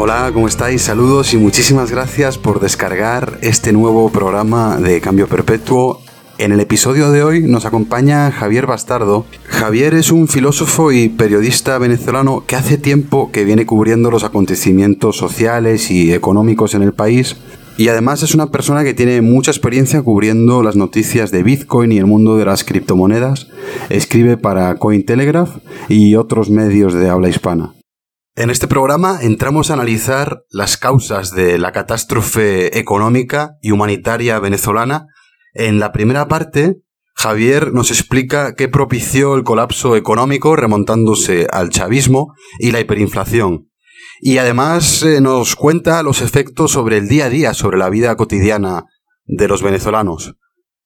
Hola, ¿cómo estáis? Saludos y muchísimas gracias por descargar este nuevo programa de Cambio Perpetuo. En el episodio de hoy nos acompaña Javier Bastardo. Javier es un filósofo y periodista venezolano que hace tiempo que viene cubriendo los acontecimientos sociales y económicos en el país y además es una persona que tiene mucha experiencia cubriendo las noticias de Bitcoin y el mundo de las criptomonedas. Escribe para Cointelegraph y otros medios de habla hispana. En este programa entramos a analizar las causas de la catástrofe económica y humanitaria venezolana. En la primera parte, Javier nos explica qué propició el colapso económico remontándose al chavismo y la hiperinflación. Y además eh, nos cuenta los efectos sobre el día a día, sobre la vida cotidiana de los venezolanos.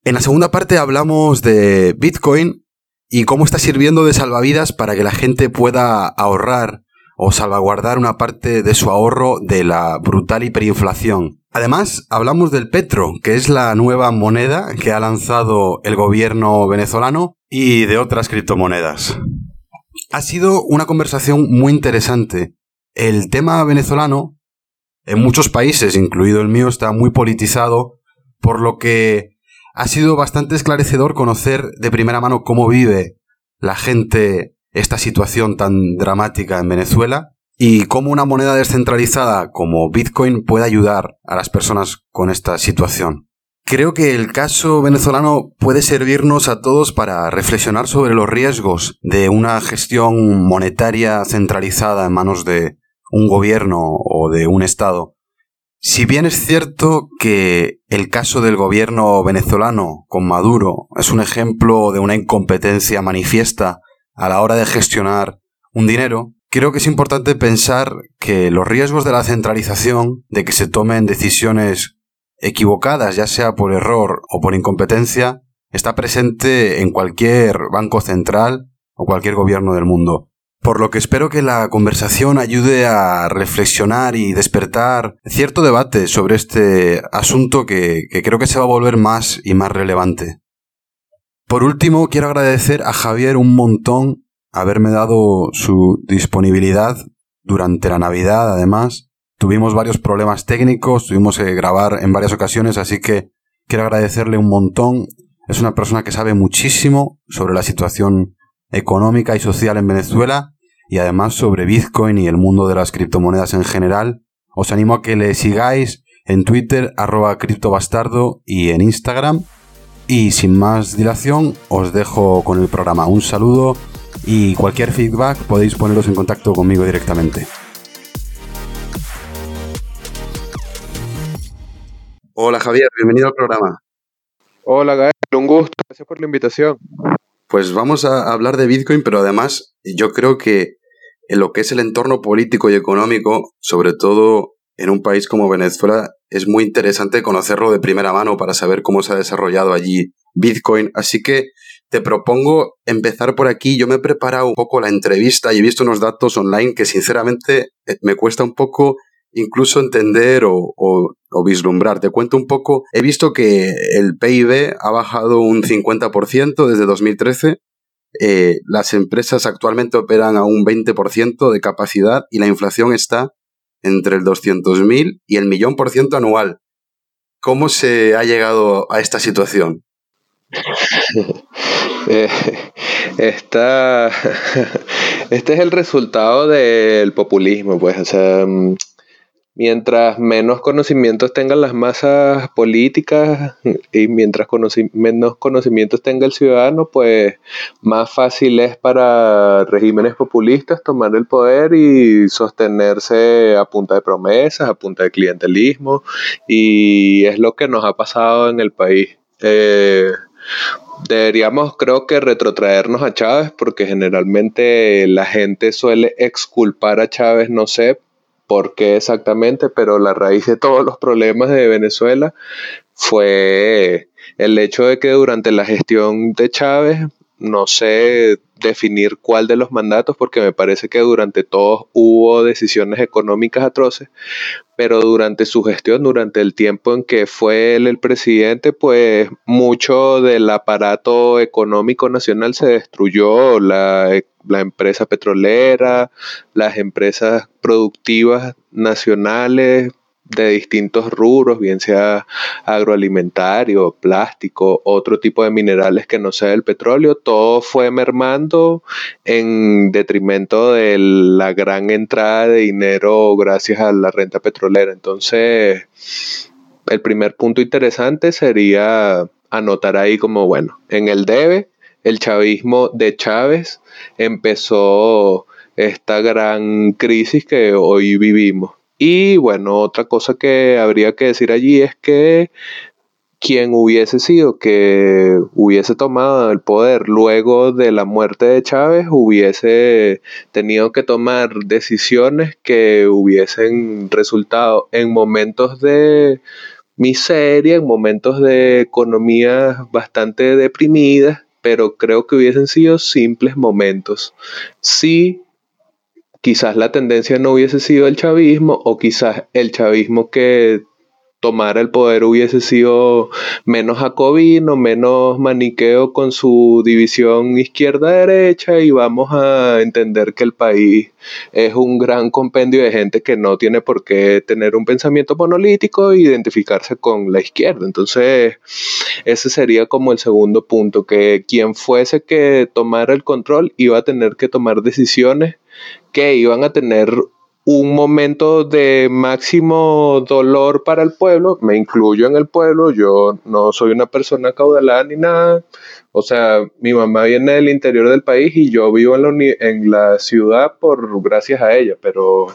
En la segunda parte hablamos de Bitcoin y cómo está sirviendo de salvavidas para que la gente pueda ahorrar o salvaguardar una parte de su ahorro de la brutal hiperinflación. Además, hablamos del Petro, que es la nueva moneda que ha lanzado el gobierno venezolano y de otras criptomonedas. Ha sido una conversación muy interesante. El tema venezolano, en muchos países, incluido el mío, está muy politizado, por lo que ha sido bastante esclarecedor conocer de primera mano cómo vive la gente esta situación tan dramática en Venezuela y cómo una moneda descentralizada como Bitcoin puede ayudar a las personas con esta situación. Creo que el caso venezolano puede servirnos a todos para reflexionar sobre los riesgos de una gestión monetaria centralizada en manos de un gobierno o de un Estado. Si bien es cierto que el caso del gobierno venezolano con Maduro es un ejemplo de una incompetencia manifiesta a la hora de gestionar un dinero, creo que es importante pensar que los riesgos de la centralización, de que se tomen decisiones equivocadas, ya sea por error o por incompetencia, está presente en cualquier banco central o cualquier gobierno del mundo. Por lo que espero que la conversación ayude a reflexionar y despertar cierto debate sobre este asunto que, que creo que se va a volver más y más relevante. Por último, quiero agradecer a Javier un montón haberme dado su disponibilidad durante la Navidad, además. Tuvimos varios problemas técnicos, tuvimos que grabar en varias ocasiones, así que quiero agradecerle un montón. Es una persona que sabe muchísimo sobre la situación económica y social en Venezuela y además sobre Bitcoin y el mundo de las criptomonedas en general. Os animo a que le sigáis en Twitter, arroba criptobastardo y en Instagram. Y sin más dilación, os dejo con el programa. Un saludo y cualquier feedback podéis poneros en contacto conmigo directamente. Hola Javier, bienvenido al programa. Hola Gael, un gusto, gracias por la invitación. Pues vamos a hablar de Bitcoin, pero además yo creo que en lo que es el entorno político y económico, sobre todo en un país como Venezuela, es muy interesante conocerlo de primera mano para saber cómo se ha desarrollado allí Bitcoin. Así que te propongo empezar por aquí. Yo me he preparado un poco la entrevista y he visto unos datos online que sinceramente eh, me cuesta un poco incluso entender o, vislumbrar. Te cuento un poco. He visto que el PIB ha bajado un 50% desde 2013. Eh, las empresas actualmente operan a un 20% de capacidad y la inflación está entre el 200.000 y el millón por ciento anual. ¿Cómo se ha llegado a esta situación? Eh, esta, este es el resultado del populismo, pues, o sea, mm, mientras menos conocimientos tengan las masas políticas y mientras menos conocimientos tenga el ciudadano, pues más fácil es para regímenes populistas tomar el poder y sostenerse a punta de promesas, a punta de clientelismo, y es lo que nos ha pasado en el país. Eh, deberíamos creo que retrotraernos a Chávez porque generalmente la gente suele exculpar a Chávez, no sé por qué exactamente, pero la raíz de todos los problemas de Venezuela fue el hecho de que durante la gestión de Chávez, no sé definir cuál de los mandatos, porque me parece que durante todos hubo decisiones económicas atroces, pero durante su gestión, durante el tiempo en que fue él el presidente, pues mucho del aparato económico nacional se destruyó, la, la empresa petrolera, las empresas productivas nacionales, de distintos rubros, bien sea agroalimentario, plástico, otro tipo de minerales que no sea el petróleo, todo fue mermando en detrimento de la gran entrada de dinero gracias a la renta petrolera. Entonces, el primer punto interesante sería anotar ahí como, bueno, en el debe, el chavismo de Chávez empezó esta gran crisis que hoy vivimos. Y bueno, otra cosa que habría que decir allí es que quien hubiese sido que hubiese tomado el poder luego de la muerte de Chávez hubiese tenido que tomar decisiones que hubiesen resultado en momentos de miseria, en momentos de economía bastante deprimidas, pero creo que hubiesen sido simples momentos. Sí quizás la tendencia no hubiese sido el chavismo o quizás el chavismo que tomara el poder hubiese sido menos jacobino, menos maniqueo con su división izquierda-derecha y vamos a entender que el país es un gran compendio de gente que no tiene por qué tener un pensamiento monolítico e identificarse con la izquierda. Entonces, ese sería como el segundo punto, que quien fuese que tomara el control iba a tener que tomar decisiones que iban a tener un momento de máximo dolor para el pueblo, me incluyo en el pueblo, yo no soy una persona caudalada ni nada, o sea, mi mamá viene del interior del país y yo vivo en la, en la ciudad por gracias a ella, pero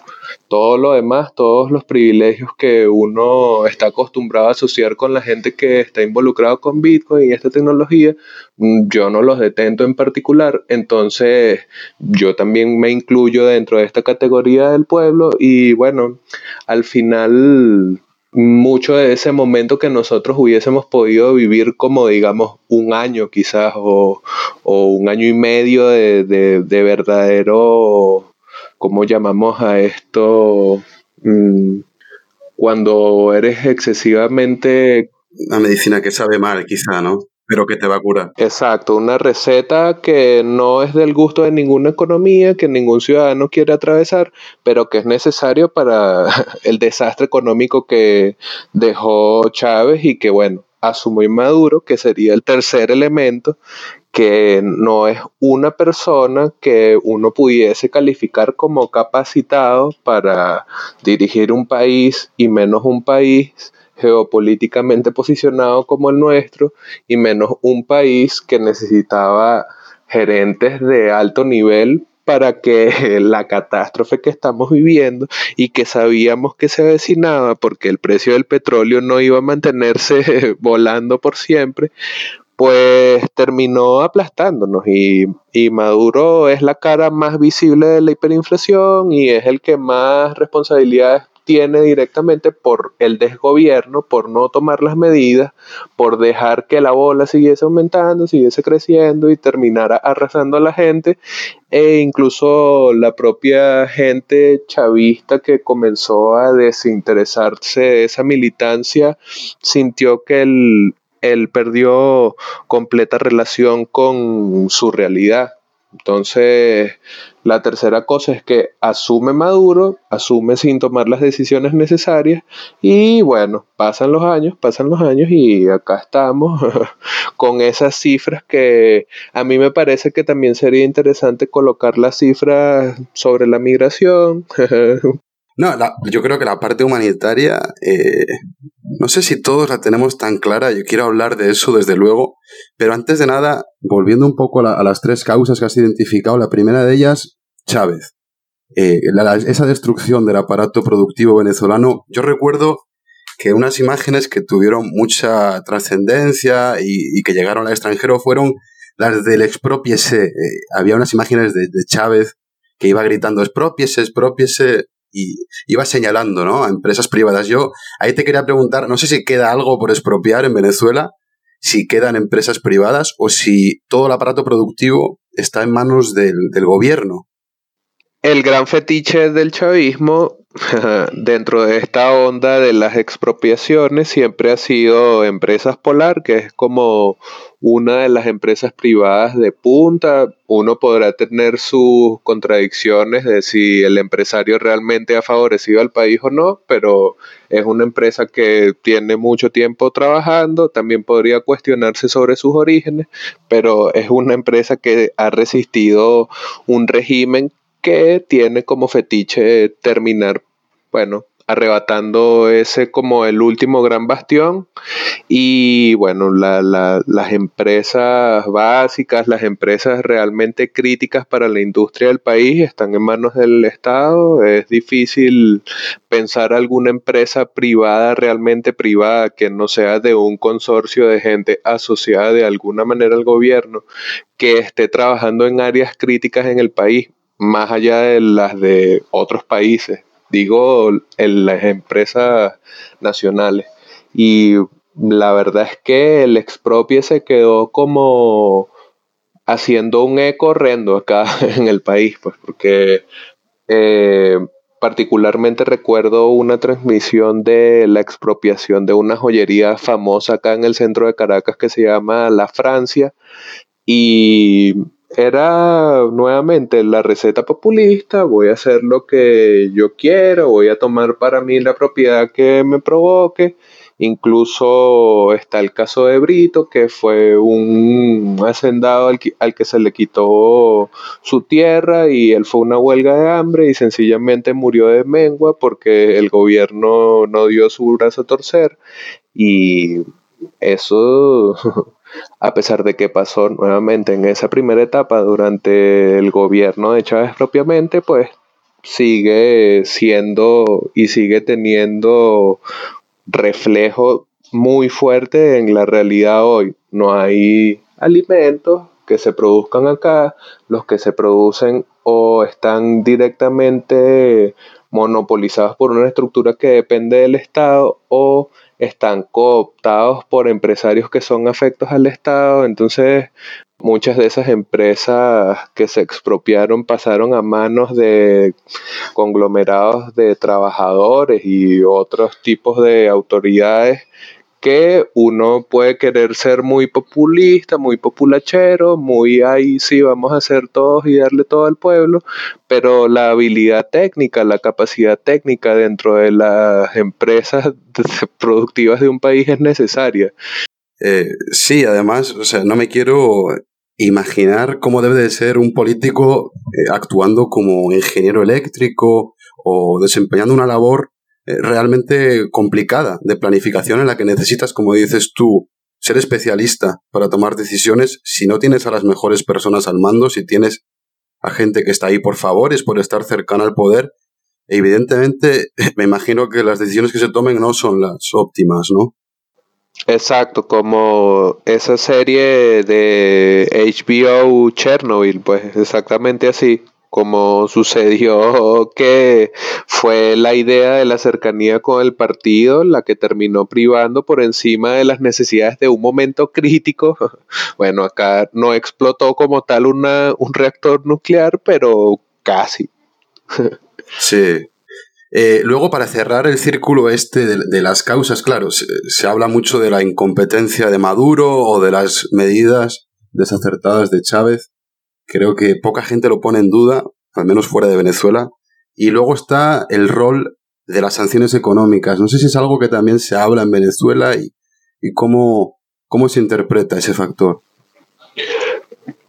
todo lo demás, todos los privilegios que uno está acostumbrado a asociar con la gente que está involucrado con Bitcoin y esta tecnología, mm, yo no los detento en particular, entonces yo también me incluyo dentro de esta categoría del pueblo y bueno, al final mucho de ese momento que nosotros hubiésemos podido vivir como digamos un año quizás o, un año y medio de, de, verdadero, ¿cómo llamamos a esto? Mm, cuando eres excesivamente... La medicina que sabe mal quizá, ¿no? Pero que te va a curar. Exacto, una receta que no es del gusto de ninguna economía, que ningún ciudadano quiere atravesar, pero que es necesario para el desastre económico que dejó Chávez y que, bueno, asumo Maduro, que sería el tercer elemento, que no es una persona que uno pudiese calificar como capacitado para dirigir un país y menos un país geopolíticamente posicionado como el nuestro y menos un país que necesitaba gerentes de alto nivel para que la catástrofe que estamos viviendo y que sabíamos que se avecinaba porque el precio del petróleo no iba a mantenerse volando por siempre, pues terminó aplastándonos y, y, Maduro es la cara más visible de la hiperinflación y es el que más responsabilidades tiene directamente por el desgobierno, por no tomar las medidas, por dejar que la bola siguiese aumentando, siguiese creciendo y terminara arrasando a la gente e incluso la propia gente chavista que comenzó a desinteresarse de esa militancia sintió que él, perdió completa relación con su realidad entonces, la tercera cosa es que asume Maduro, asume sin tomar las decisiones necesarias y bueno, pasan los años, pasan los años y acá estamos con esas cifras que a mí me parece que también sería interesante colocar las cifras sobre la migración, No, yo creo que la parte humanitaria, eh, no sé si todos la tenemos tan clara, yo quiero hablar de eso desde luego, pero antes de nada, volviendo un poco a, las tres causas que has identificado, la primera de ellas, Chávez. Eh, esa destrucción del aparato productivo venezolano, yo recuerdo que unas imágenes que tuvieron mucha trascendencia y, que llegaron al extranjero fueron las del expropiese. Eh, había unas imágenes de, de Chávez que iba gritando expropiese, expropiese, y iba señalando ¿no? a empresas privadas. Yo ahí te quería preguntar, no sé si queda algo por expropiar en Venezuela, si quedan empresas privadas o si todo el aparato productivo está en manos del, gobierno. El gran fetiche del chavismo dentro de esta onda de las expropiaciones siempre ha sido Empresas Polar, que es como una de las empresas privadas de punta. Uno podrá tener sus contradicciones de si el empresario realmente ha favorecido al país o no, pero es una empresa que tiene mucho tiempo trabajando. También podría cuestionarse sobre sus orígenes, pero es una empresa que ha resistido un régimen que tiene como fetiche terminar, bueno, arrebatando ese como el último gran bastión y bueno, las empresas básicas, las empresas realmente críticas para la industria del país están en manos del Estado. Es difícil pensar alguna empresa privada, realmente privada, que no sea de un consorcio de gente asociada de alguna manera al gobierno, que esté trabajando en áreas críticas en el país más allá de las de otros países digo en las empresas nacionales. Y la verdad es que el expropie se quedó como haciendo un eco horrendo acá en el país, pues porque eh, particularmente recuerdo una transmisión de la expropiación de una joyería famosa acá en el centro de Caracas que se llama La Francia y era nuevamente la receta populista, voy a hacer lo que yo quiero, voy a tomar para mí la propiedad que me provoque. Incluso está el caso de Brito, que fue un hacendado al que, se le quitó su tierra y él fue una huelga de hambre y sencillamente murió de mengua porque el gobierno no dio su brazo a torcer. Y eso a pesar de que pasó nuevamente en esa primera etapa durante el gobierno de Chávez propiamente, pues sigue siendo y sigue teniendo reflejo muy fuerte en la realidad hoy. No hay alimentos que se produzcan acá, los que se producen o están directamente monopolizados por una estructura que depende del Estado o están cooptados por empresarios que son afectos al Estado, entonces muchas de esas empresas que se expropiaron pasaron a manos de conglomerados de trabajadores y otros tipos de autoridades que uno puede querer ser muy populista, muy populachero, muy ahí sí vamos a hacer todos y darle todo al pueblo, pero la habilidad técnica, la capacidad técnica dentro de las empresas productivas de un país es necesaria. Eh, sí, además, o sea, no me quiero imaginar cómo debe de ser un político eh, actuando como ingeniero eléctrico o desempeñando una labor realmente complicada de planificación en la que necesitas, como dices tú, ser especialista para tomar decisiones si no tienes a las mejores personas al mando, si tienes a gente que está ahí por favores, por estar cercana al poder. Evidentemente, me imagino que las decisiones que se tomen no son las óptimas, ¿no? Exacto, como esa serie de HBO Chernobyl, pues exactamente así como sucedió que fue la idea de la cercanía con el partido la que terminó privando por encima de las necesidades de un momento crítico. Bueno, acá no explotó como tal una, un reactor nuclear, pero casi. Sí. Eh, luego, para cerrar el círculo este de, las causas, claro, se habla mucho de la incompetencia de Maduro o de las medidas desacertadas de Chávez. Creo que poca gente lo pone en duda, al menos fuera de Venezuela. Y luego está el rol de las sanciones económicas. No sé si es algo que también se habla en Venezuela y, cómo, cómo se interpreta ese factor.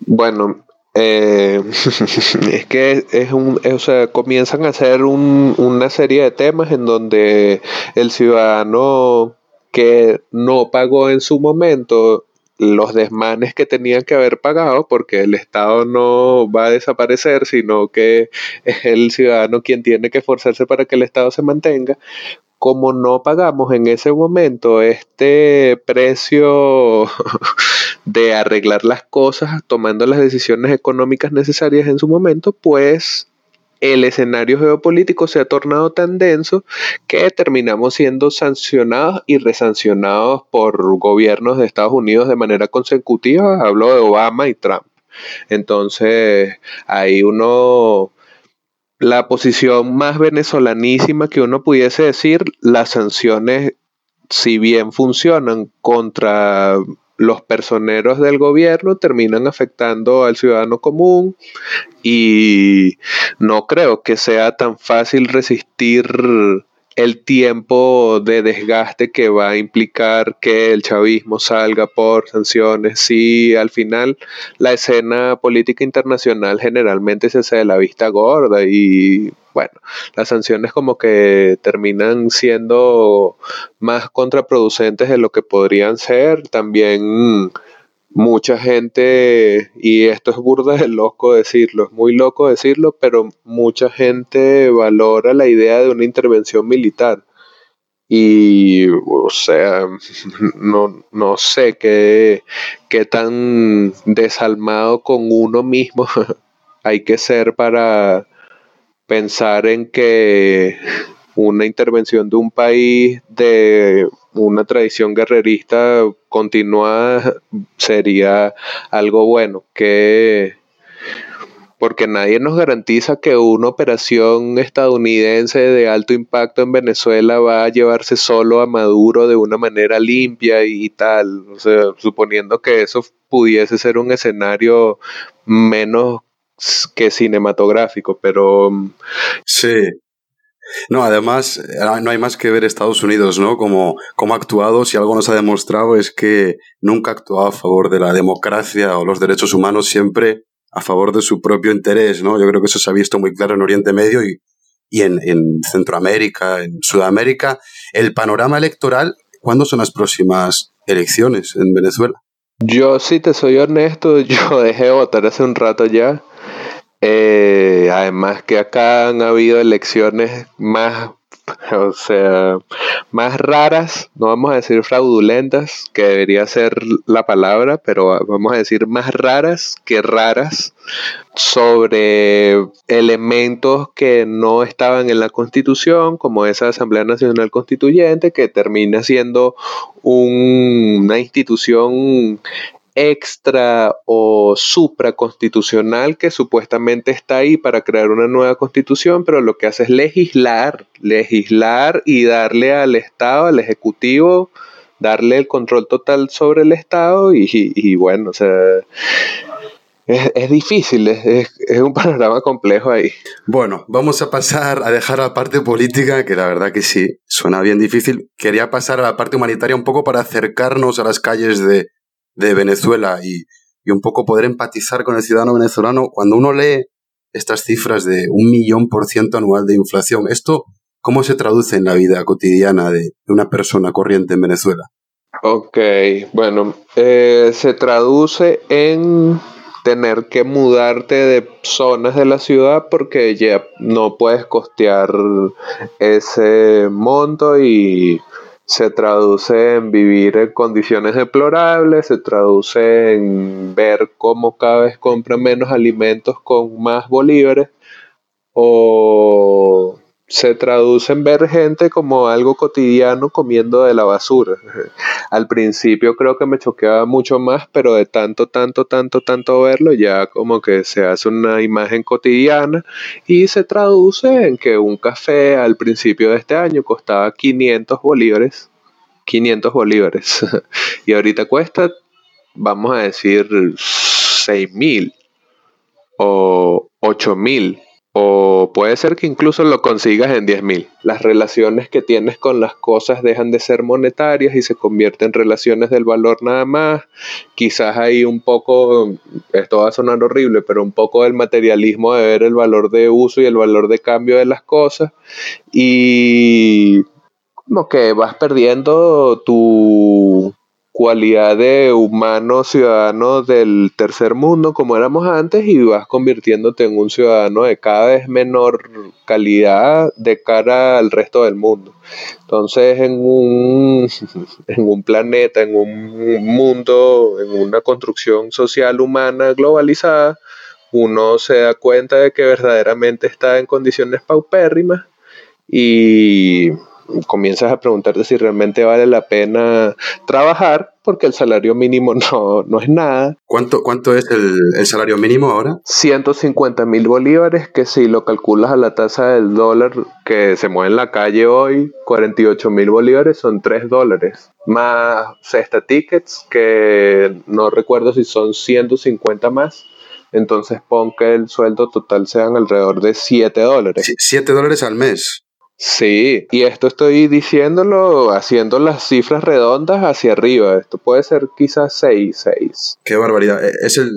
Bueno, eh, es que es un, o sea, comienzan a hacer una serie de temas en donde el ciudadano que no pagó en su momento los desmanes que tenían que haber pagado, porque el Estado no va a desaparecer, sino que es el ciudadano quien tiene que esforzarse para que el Estado se mantenga. Como no pagamos en ese momento este precio de arreglar las cosas tomando las decisiones económicas necesarias en su momento, pues el escenario geopolítico se ha tornado tan denso que terminamos siendo sancionados y resancionados por gobiernos de Estados Unidos de manera consecutiva. Hablo de Obama y Trump. Entonces, ahí uno la posición más venezolanísima que uno pudiese decir, las sanciones, si bien funcionan contra los personeros del gobierno terminan afectando al ciudadano común y no creo que sea tan fácil resistir el tiempo de desgaste que va a implicar que el chavismo salga por sanciones. Si al final la escena política internacional generalmente se hace de la vista gorda y bueno, las sanciones como que terminan siendo más contraproducentes de lo que podrían ser. También mucha gente, y esto es burda de loco decirlo, es muy loco decirlo, pero mucha gente valora la idea de una intervención militar. Y, o sea, no, no sé qué, qué tan desalmado con uno mismo hay que ser para pensar en que una intervención de un país de una tradición guerrerista continuada sería algo bueno, que porque nadie nos garantiza que una operación estadounidense de alto impacto en Venezuela va a llevarse solo a Maduro de una manera limpia y tal, o sea, suponiendo que eso pudiese ser un escenario menos que cinematográfico, pero sí, no, además, eh, no hay más que ver Estados Unidos, ¿no? Como, como ha actuado, si algo nos ha demostrado es que nunca ha actuado a favor de la democracia o los derechos humanos, siempre a favor de su propio interés, ¿no? Yo creo que eso se ha visto muy claro en Oriente Medio y, y en, en Centroamérica, en Sudamérica. El panorama electoral, ¿cuándo son las próximas elecciones en Venezuela? Yo, si te soy honesto, yo dejé votar hace un rato ya. Eh, además que acá han habido elecciones más, o sea, más raras, no vamos a decir fraudulentas, que debería ser la palabra, pero vamos a decir más raras que raras sobre elementos que no estaban en la constitución, como esa Asamblea Nacional Constituyente, que termina siendo una institución extra o supraconstitucional que supuestamente está ahí para crear una nueva constitución, pero lo que hace es legislar, legislar y darle al Estado, al Ejecutivo, darle el control total sobre el Estado y, bueno, o sea, es, difícil, es, es, un panorama complejo ahí. Bueno, vamos a pasar a dejar la parte política, que la verdad que sí, suena bien difícil. Quería pasar a la parte humanitaria un poco para acercarnos a las calles de, de Venezuela y, un poco poder empatizar con el ciudadano venezolano cuando uno lee estas cifras de un millón por ciento anual de inflación. ¿Esto cómo se traduce en la vida cotidiana de una persona corriente en Venezuela? Ok, bueno, eh, se traduce en tener que mudarte de zonas de la ciudad porque ya no puedes costear ese monto y se traduce en vivir en condiciones deplorables, se traduce en ver cómo cada vez compran menos alimentos con más bolívares, o se traduce en ver gente como algo cotidiano comiendo de la basura. Al principio creo que me choqueaba mucho más, pero de tanto, tanto, tanto, tanto verlo, ya como que se hace una imagen cotidiana y se traduce en que un café al principio de este año costaba 500 bolívares. 500 bolívares. y ahorita cuesta, vamos a decir, 6 mil o 8 mil o puede ser que incluso lo consigas en 10 mil. Las relaciones que tienes con las cosas dejan de ser monetarias y se convierten en relaciones del valor nada más. Quizás hay un poco, esto va a sonar horrible, pero un poco del materialismo de ver el valor de uso y el valor de cambio de las cosas. Y como que vas perdiendo tu cualidad de humano ciudadano del tercer mundo como éramos antes y vas convirtiéndote en un ciudadano de cada vez menor calidad de cara al resto del mundo. Entonces en un, en un planeta, en un mundo, en una construcción social humana globalizada, uno se da cuenta de que verdaderamente está en condiciones paupérrimas y comienzas a preguntarte si realmente vale la pena trabajar porque el salario mínimo no, no es nada. ¿Cuánto, cuánto es el, salario mínimo ahora? 150 mil bolívares, que si lo calculas a la tasa del dólar que se mueve en la calle hoy, 48 mil bolívares son 3 dólares. Más cesta tickets, que no recuerdo si son 150 más. Entonces pon que el sueldo total sean alrededor de 7 dólares. 7 dólares al mes. Sí, y esto estoy diciéndolo haciendo las cifras redondas hacia arriba. Esto puede ser quizás 6, 6. Qué barbaridad. E, es el,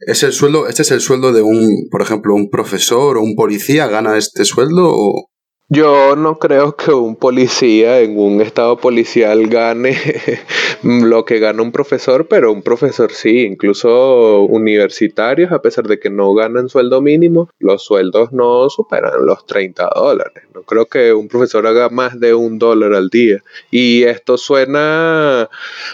es el sueldo, este es el sueldo de un, por ejemplo, un profesor o un policía gana este sueldo o, yo no creo que un policía en un estado policial gane lo que gana un profesor, pero un profesor sí, incluso universitarios, a pesar de que no ganan sueldo mínimo, los sueldos no superan los 30 dólares. No creo que un profesor haga más de un dólar al día. Y esto suena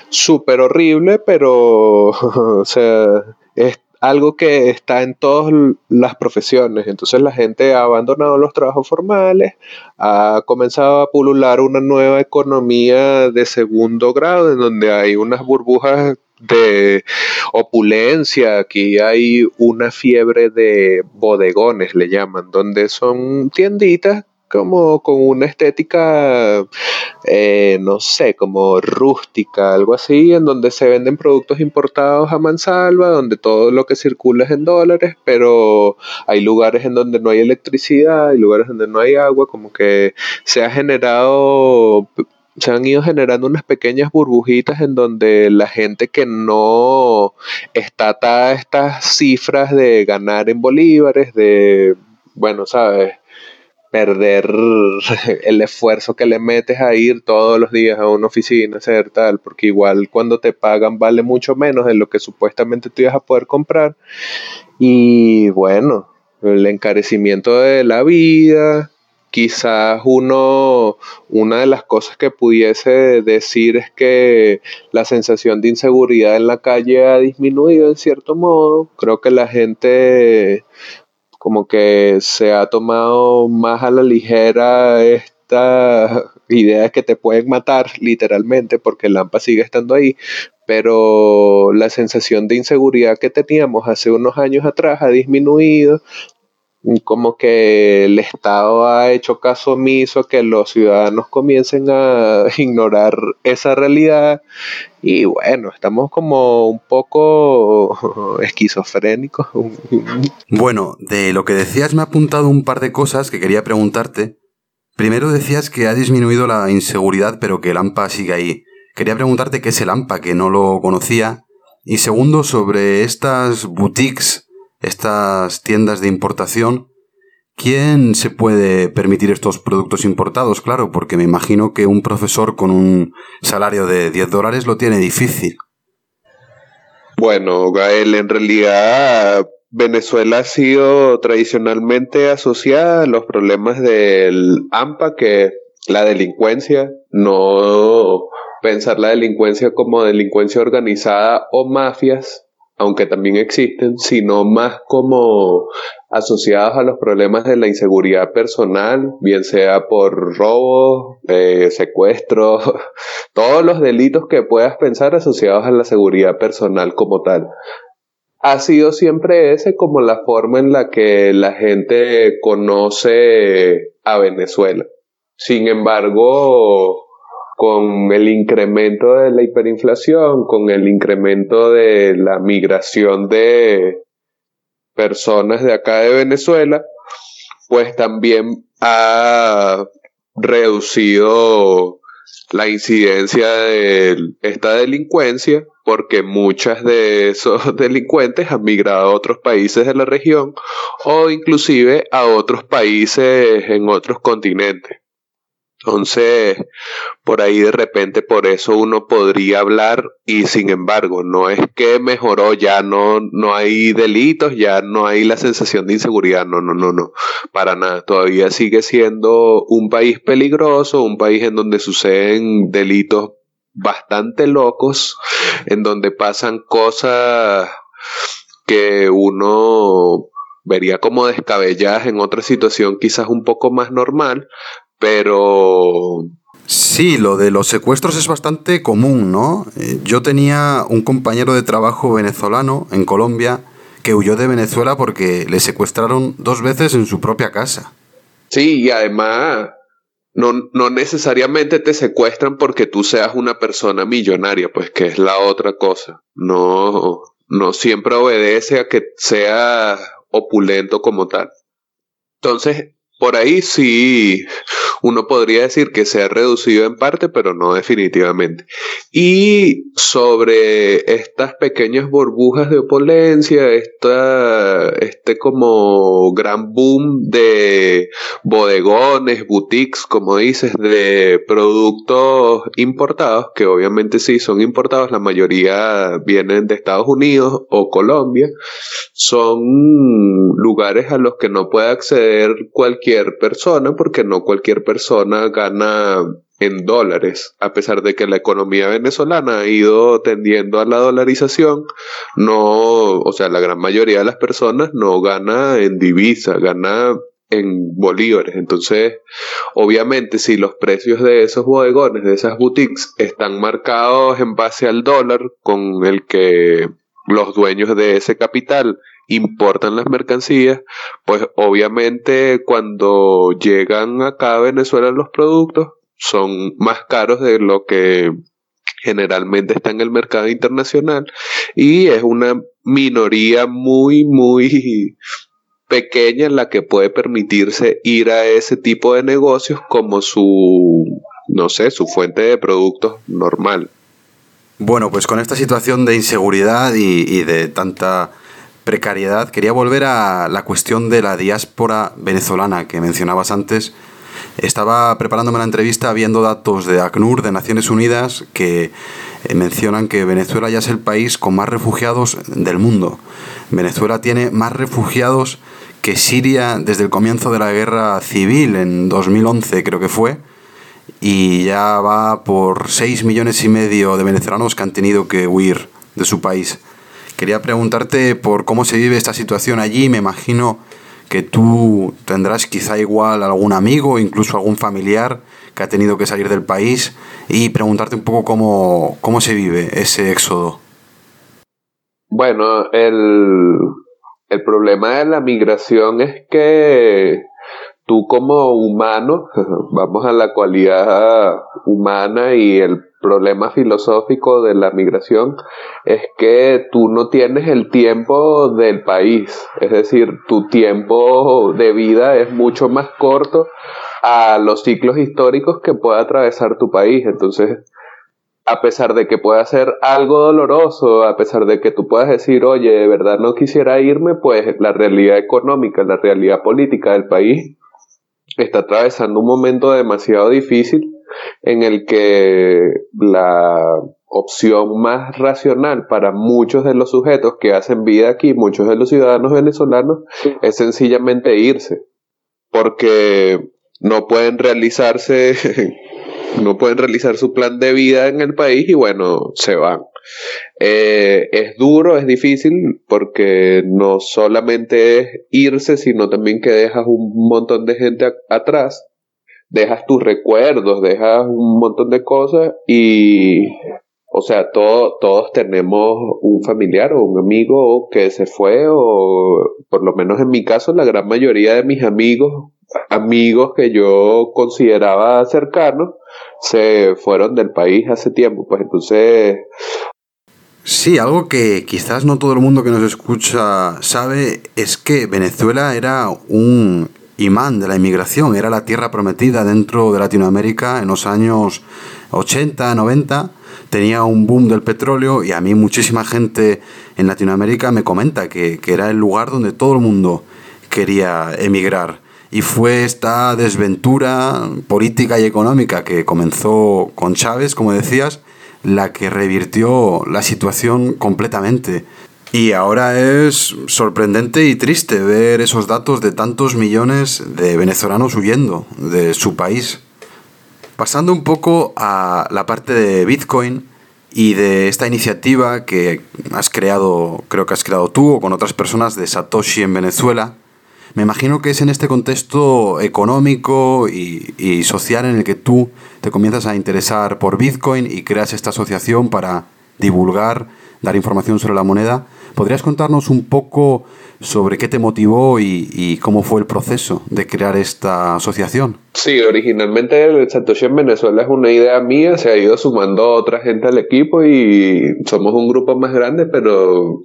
súper horrible, pero, o sea, es algo que está en todas las profesiones. Entonces la gente ha abandonado los trabajos formales, ha comenzado a pulular una nueva economía de segundo grado, en donde hay unas burbujas de opulencia, aquí hay una fiebre de bodegones, le llaman, donde son tienditas como con una estética, eh, no sé, como rústica, algo así, en donde se venden productos importados a mansalva, donde todo lo que circula es en dólares, pero hay lugares en donde no hay electricidad, hay lugares donde no hay agua, como que se ha generado se han ido generando unas pequeñas burbujitas en donde la gente que no está atada a estas cifras de ganar en bolívares, de, bueno, sabes, perder el esfuerzo que le metes a ir todos los días a una oficina, hacer tal, porque igual cuando te pagan vale mucho menos de lo que supuestamente tú ibas a poder comprar. Y bueno, el encarecimiento de la vida, quizás uno, una de las cosas que pudiese decir es que la sensación de inseguridad en la calle ha disminuido en cierto modo. Creo que la gente como que se ha tomado más a la ligera esta idea de que te pueden matar literalmente porque el AMPA sigue estando ahí, pero la sensación de inseguridad que teníamos hace unos años atrás ha disminuido, como que el Estado ha hecho caso omiso que los ciudadanos comiencen a ignorar esa realidad y bueno, estamos como un poco esquizofrénicos. Bueno, de lo que decías me ha apuntado un par de cosas que quería preguntarte. Primero decías que ha disminuido la inseguridad pero que el AMPA sigue ahí. Quería preguntarte qué es el AMPA, que no lo conocía. Y segundo, sobre estas boutiques estas tiendas de importación, ¿quién se puede permitir estos productos importados? Claro, porque me imagino que un profesor con un salario de 10 dólares lo tiene difícil. Bueno, Gael, en realidad Venezuela ha sido tradicionalmente asociada a los problemas del AMPA, que la delincuencia, no pensar la delincuencia como delincuencia organizada o mafias, aunque también existen, sino más como asociados a los problemas de la inseguridad personal, bien sea por robo, eh, secuestro, todos los delitos que puedas pensar asociados a la seguridad personal como tal. Ha sido siempre ese como la forma en la que la gente conoce a Venezuela. Sin embargo, con el incremento de la hiperinflación, con el incremento de la migración de personas de acá de Venezuela, pues también ha reducido la incidencia de esta delincuencia porque muchas de esos delincuentes han migrado a otros países de la región o inclusive a otros países en otros continentes. Entonces, por ahí de repente por eso uno podría hablar y sin embargo, no es que mejoró, ya no, no hay delitos, ya no hay la sensación de inseguridad, no, no, no, no, para nada. Todavía sigue siendo un país peligroso, un país en donde suceden delitos bastante locos, en donde pasan cosas que uno vería como descabelladas en otra situación quizás un poco más normal, Pero... Sí, lo de los secuestros es bastante común, ¿no? Eh, yo tenía un compañero de trabajo venezolano en Colombia que huyó de Venezuela porque le secuestraron dos veces en su propia casa. Sí, y además no, no necesariamente te secuestran porque tú seas una persona millonaria, pues que es la otra cosa. No, no siempre obedece a que sea opulento como tal. Entonces, por ahí sí uno podría decir que se ha reducido en parte, pero no definitivamente. Y sobre estas pequeñas burbujas de opulencia, esta, este como gran boom de bodegones, boutiques, como dices, de productos importados, que obviamente sí son importados, la mayoría vienen de Estados Unidos o Colombia, son lugares a los que no puede acceder cualquier persona, porque no cualquier persona persona gana en dólares, a pesar de que la economía venezolana ha ido tendiendo a la dolarización, no, o sea, la gran mayoría de las personas no gana en divisa, gana en bolívares. Entonces, obviamente, si los precios de esos bodegones, de esas boutiques, están marcados en base al dólar con el que los dueños de ese capital importan las mercancías, pues obviamente cuando llegan acá a Venezuela los productos son más caros de lo que generalmente está en el mercado internacional y es una minoría muy muy pequeña en la que puede permitirse ir a ese tipo de negocios como su no sé, su fuente de productos normal. Bueno, pues con esta situación de inseguridad y, de tanta precariedad, quería volver a la cuestión de la diáspora venezolana que mencionabas antes. Estaba preparándome la entrevista viendo datos de ACNUR, de Naciones Unidas, que eh, mencionan que Venezuela ya es el país con más refugiados del mundo. Venezuela tiene más refugiados que Siria desde el comienzo de la guerra civil, en 2011 creo que fue, y ya va por 6 millones y medio de venezolanos que han tenido que huir de su país. Quería preguntarte por cómo se vive esta situación allí. Me imagino que tú tendrás quizá igual algún amigo, incluso algún familiar que ha tenido que salir del país y preguntarte un poco cómo, cómo se vive ese éxodo. Bueno, el, el problema de la migración es que tú como humano, vamos a la cualidad humana y el problema filosófico de la migración es que tú no tienes el tiempo del país, es decir, tu tiempo de vida es mucho más corto a los ciclos históricos que puede atravesar tu país, entonces a pesar de que pueda ser algo doloroso, a pesar de que tú puedas decir, oye, de verdad no quisiera irme, pues la realidad económica, la realidad política del país está atravesando un momento demasiado difícil en el que la opción más racional para muchos de los sujetos que hacen vida aquí, muchos de los ciudadanos venezolanos, es sencillamente irse, porque no pueden realizarse, no pueden realizar su plan de vida en el país y bueno, se van. Eh, es duro, es difícil, porque no solamente es irse, sino también que dejas un montón de gente atrás, dejas tus recuerdos, dejas un montón de cosas y, o sea, todos tenemos un familiar o un amigo que se fue, o por lo menos en mi caso, la gran mayoría de mis amigos, amigos que yo consideraba cercanos, se fueron del país hace tiempo, pues entonces Sí, algo que quizás no todo el mundo que nos escucha sabe es que Venezuela era un imán de la inmigración, era la tierra prometida dentro de Latinoamérica en los años 80, 90, tenía un boom del petróleo y a mí muchísima gente en Latinoamérica me comenta que, que era el lugar donde todo el mundo quería emigrar. Y fue esta desventura política y económica que comenzó con Chávez, como decías, la que revirtió la situación completamente. Y ahora es sorprendente y triste ver esos datos de tantos millones de venezolanos huyendo de su país. Pasando un poco a la parte de Bitcoin y de esta iniciativa que has creado, creo que has creado tú o con otras personas de Satoshi en Venezuela, Me imagino que es en este contexto económico y, social en el que tú te comienzas a interesar por Bitcoin y creas esta asociación para divulgar, dar información sobre la moneda. ¿Podrías contarnos un poco sobre qué te motivó y, cómo fue el proceso de crear esta asociación? Sí, originalmente el Satoshi en Venezuela es una idea mía, se ha ido sumando otra gente al equipo y somos un grupo más grande, pero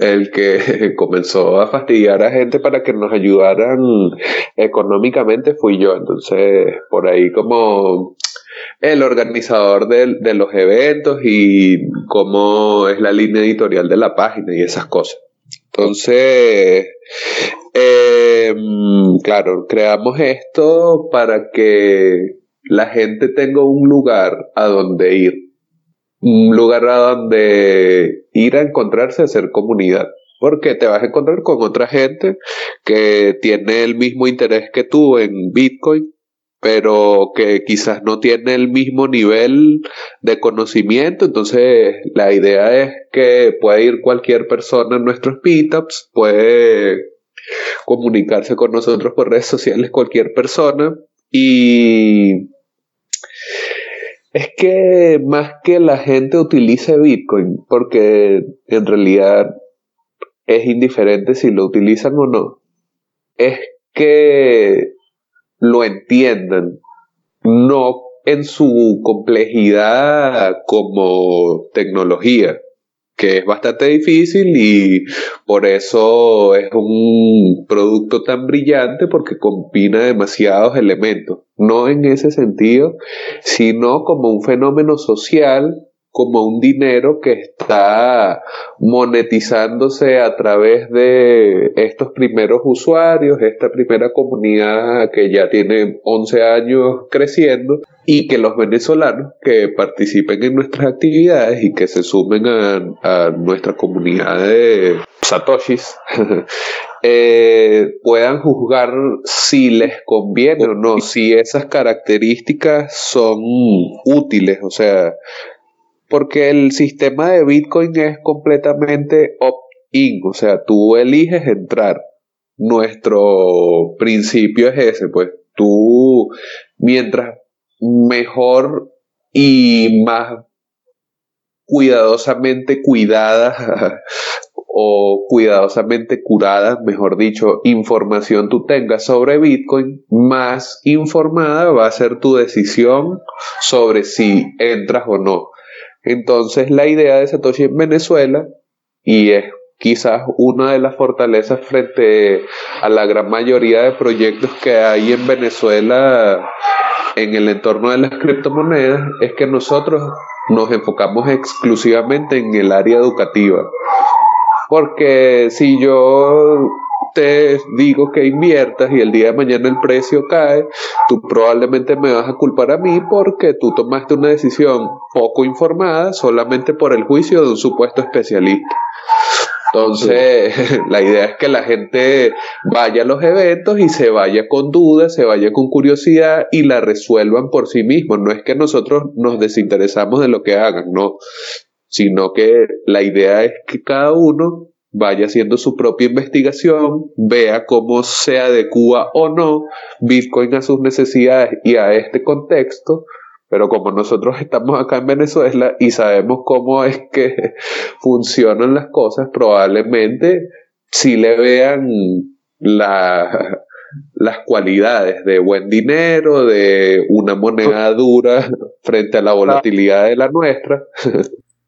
el que comenzó a fastidiar a gente para que nos ayudaran económicamente fui yo. Entonces, por ahí como el organizador de, los eventos y cómo es la línea editorial de la página y esas cosas. Entonces, em, claro, creamos esto para que la gente tenga un lugar a donde ir un lugar a donde ir a encontrarse, a hacer comunidad. Porque te vas a encontrar con otra gente que tiene el mismo interés que tú en Bitcoin, pero que quizás no tiene el mismo nivel de conocimiento. Entonces, la idea es que puede ir cualquier persona a nuestros meetups, puede comunicarse con nosotros por redes sociales, cualquier persona, y es que más que la gente utilice Bitcoin, porque en realidad es indiferente si lo utilizan o no, es que lo entiendan, no en su complejidad como tecnología, que es bastante difícil y por eso es un producto tan brillante porque combina demasiados elementos. No en ese sentido, sino como un fenómeno social como un dinero que está monetizándose a través de estos primeros usuarios, esta primera comunidad que ya tiene 11 años creciendo y que los venezolanos que participen en nuestras actividades y que se sumen a, nuestra comunidad de satoshis eh, puedan juzgar si les conviene o no, si esas características son útiles, o sea, porque el sistema de Bitcoin es completamente opt-in, o sea, tú eliges entrar. Nuestro principio es ese, pues tú, mientras mejor y más cuidadosamente cuidada o cuidadosamente curada, mejor dicho, información tú tengas sobre Bitcoin, más informada va a ser tu decisión sobre si entras o no. Entonces la idea de Satoshi en Venezuela, y es quizás una de las fortalezas frente a la gran mayoría de proyectos que hay en Venezuela en el entorno de las criptomonedas, es que nosotros nos enfocamos exclusivamente en el área educativa. Porque si yo te digo que inviertas y el día de mañana el precio cae, tú probablemente me vas a culpar a mí porque tú tomaste una decisión poco informada solamente por el juicio de un supuesto especialista. Entonces, la idea es que la gente vaya a los eventos y se vaya con dudas, se vaya con curiosidad y la resuelvan por sí mismos. No es que nosotros nos desinteresamos de lo que hagan, no, sino que la idea es que cada uno vaya haciendo su propia investigación, vea cómo se adecua o no Bitcoin a sus necesidades y a este contexto, pero como nosotros estamos acá en Venezuela y sabemos cómo es que funcionan las cosas, probablemente si le vean la, las cualidades de buen dinero, de una moneda dura frente a la volatilidad de la nuestra.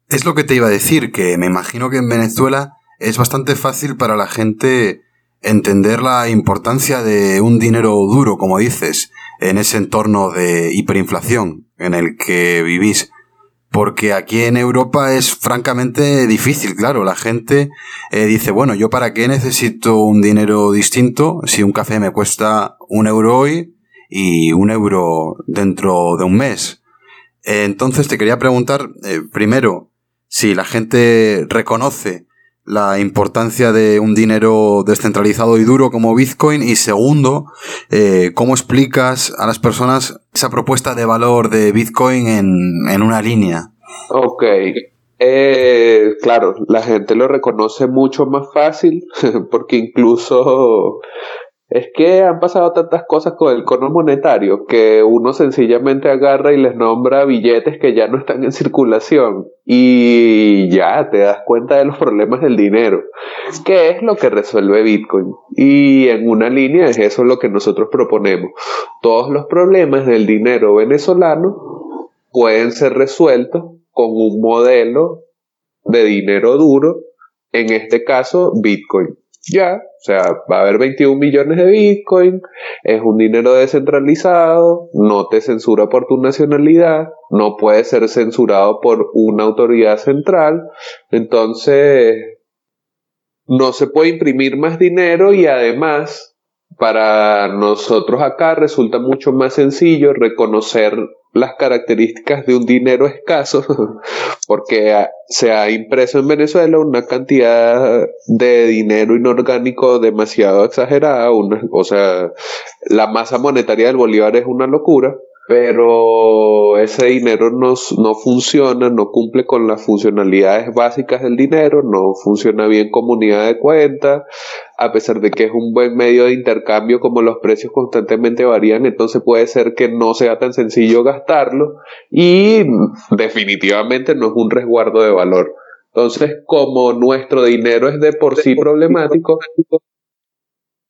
Es lo que te iba a decir, que me imagino que en Venezuela es bastante fácil para la gente entender la importancia de un dinero duro, como dices, en ese entorno de hiperinflación en el que vivís. Porque aquí en Europa es francamente difícil, claro. La gente eh, dice, bueno, yo para qué necesito un dinero distinto si un café me cuesta un euro hoy y un euro dentro de un mes. entonces te quería preguntar, eh, primero, si la gente reconoce la importancia de un dinero descentralizado y duro como Bitcoin y segundo, eh, cómo explicas a las personas esa propuesta de valor de Bitcoin en, una línea. Ok, eh, claro, la gente lo reconoce mucho más fácil porque incluso es que han pasado tantas cosas con el cono monetario que uno sencillamente agarra y les nombra billetes que ya no están en circulación y ya te das cuenta de los problemas del dinero. ¿Qué es lo que resuelve Bitcoin? Y en una línea es eso lo que nosotros proponemos. Todos los problemas del dinero venezolano pueden ser resueltos con un modelo de dinero duro, en este caso Bitcoin. Ya, o sea, va a haber 21 millones de Bitcoin, es un dinero descentralizado, no te censura por tu nacionalidad, no puede ser censurado por una autoridad central, entonces no se puede imprimir más dinero y además para nosotros acá resulta mucho más sencillo reconocer las características de un dinero escaso, porque se ha impreso en Venezuela una cantidad de dinero inorgánico demasiado exagerada, o sea, la masa monetaria del bolívar es una locura, pero ese dinero no, no funciona, no cumple con las funcionalidades básicas del dinero, no funciona bien como unidad de cuenta, a pesar de que es un buen medio de intercambio, como los precios constantemente varían, entonces puede ser que no sea tan sencillo gastarlo y definitivamente no es un resguardo de valor. Entonces, como nuestro dinero es de por sí problemático,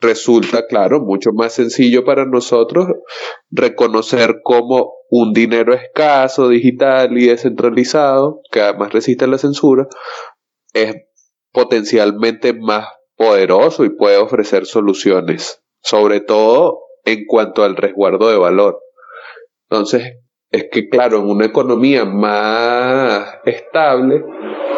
resulta, claro, mucho más sencillo para nosotros reconocer cómo un dinero escaso, digital y descentralizado, que además resiste la censura, es potencialmente más poderoso y puede ofrecer soluciones, sobre todo en cuanto al resguardo de valor. Entonces, es que claro, en una economía más estable,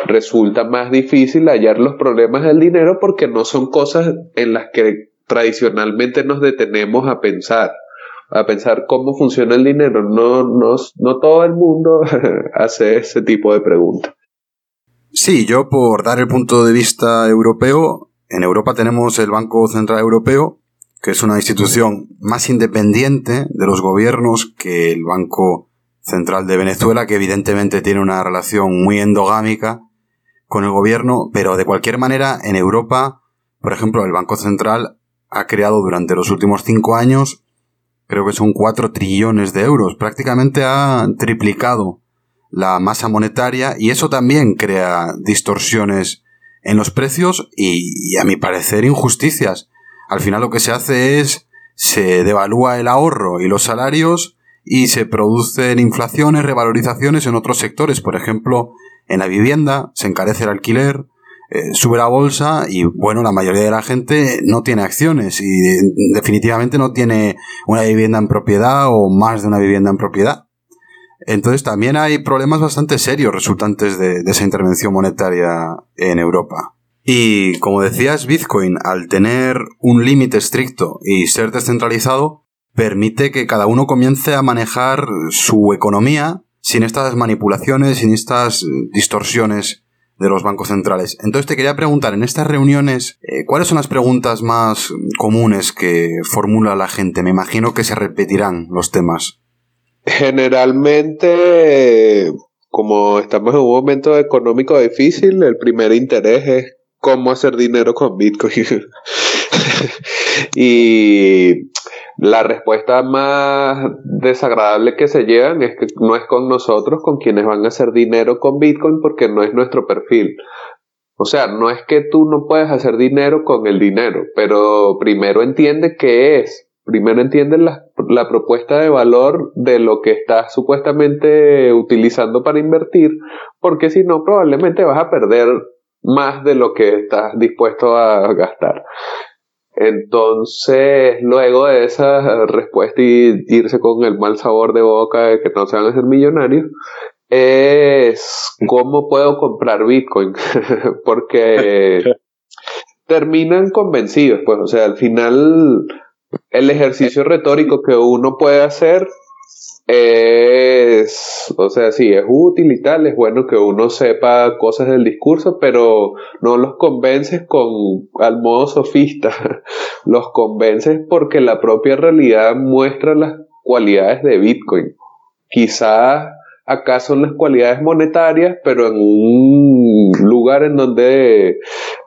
resulta más difícil hallar los problemas del dinero porque no son cosas en las que tradicionalmente nos detenemos a pensar, a pensar cómo funciona el dinero. No, no, no todo el mundo hace ese tipo de preguntas. Sí, yo por dar el punto de vista europeo, en Europa tenemos el Banco Central Europeo, que es una institución más independiente de los gobiernos que el Banco Central de Venezuela, que evidentemente tiene una relación muy endogámica con el gobierno, pero de cualquier manera en Europa, por ejemplo, el Banco Central ha creado durante los últimos cinco años, creo que son cuatro trillones de euros. Prácticamente ha triplicado la masa monetaria y eso también crea distorsiones en los precios y, a mi parecer injusticias. Al final lo que se hace es se devalúa el ahorro y los salarios y se producen inflaciones, revalorizaciones en otros sectores. Por ejemplo, en la vivienda se encarece el alquiler, eh, sube la bolsa y bueno, la mayoría de la gente no tiene acciones y definitivamente no tiene una vivienda en propiedad o más de una vivienda en propiedad. Entonces también hay problemas bastante serios resultantes de, de esa intervención monetaria en Europa. Y como decías, Bitcoin, al tener un límite estricto y ser descentralizado, permite que cada uno comience a manejar su economía sin estas manipulaciones, sin estas distorsiones de los bancos centrales. Entonces te quería preguntar, en estas reuniones, eh, ¿cuáles son las preguntas más comunes que formula la gente? Me imagino que se repetirán los temas. Generalmente, como estamos en un momento económico difícil, el primer interés es cómo hacer dinero con Bitcoin. y la respuesta más desagradable que se llevan es que no es con nosotros con quienes van a hacer dinero con Bitcoin porque no es nuestro perfil. O sea, no es que tú no puedes hacer dinero con el dinero, pero primero entiende qué es. Primero entiende la, la propuesta de valor de lo que estás supuestamente utilizando para invertir, porque si no, probablemente vas a perder más de lo que estás dispuesto a gastar. Entonces, luego de esa respuesta y irse con el mal sabor de boca de que no se van a hacer millonarios, es cómo puedo comprar Bitcoin, porque terminan convencidos, pues, o sea, al final el ejercicio retórico que uno puede hacer es, o sea, sí, es útil y tal, es bueno que uno sepa cosas del discurso, pero no los convences con al modo sofista, los convences porque la propia realidad muestra las cualidades de Bitcoin. Quizás acá son las cualidades monetarias, pero en un lugar en donde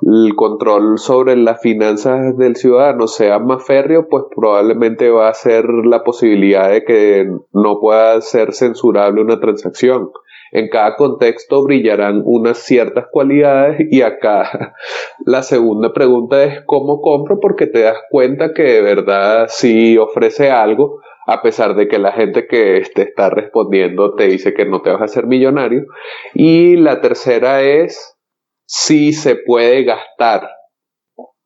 el control sobre las finanzas del ciudadano sea más férreo, pues probablemente va a ser la posibilidad de que no pueda ser censurable una transacción. En cada contexto brillarán unas ciertas cualidades y acá la segunda pregunta es cómo compro porque te das cuenta que de verdad si ofrece algo, a pesar de que la gente que te está respondiendo te dice que no te vas a hacer millonario. Y la tercera es si se puede gastar.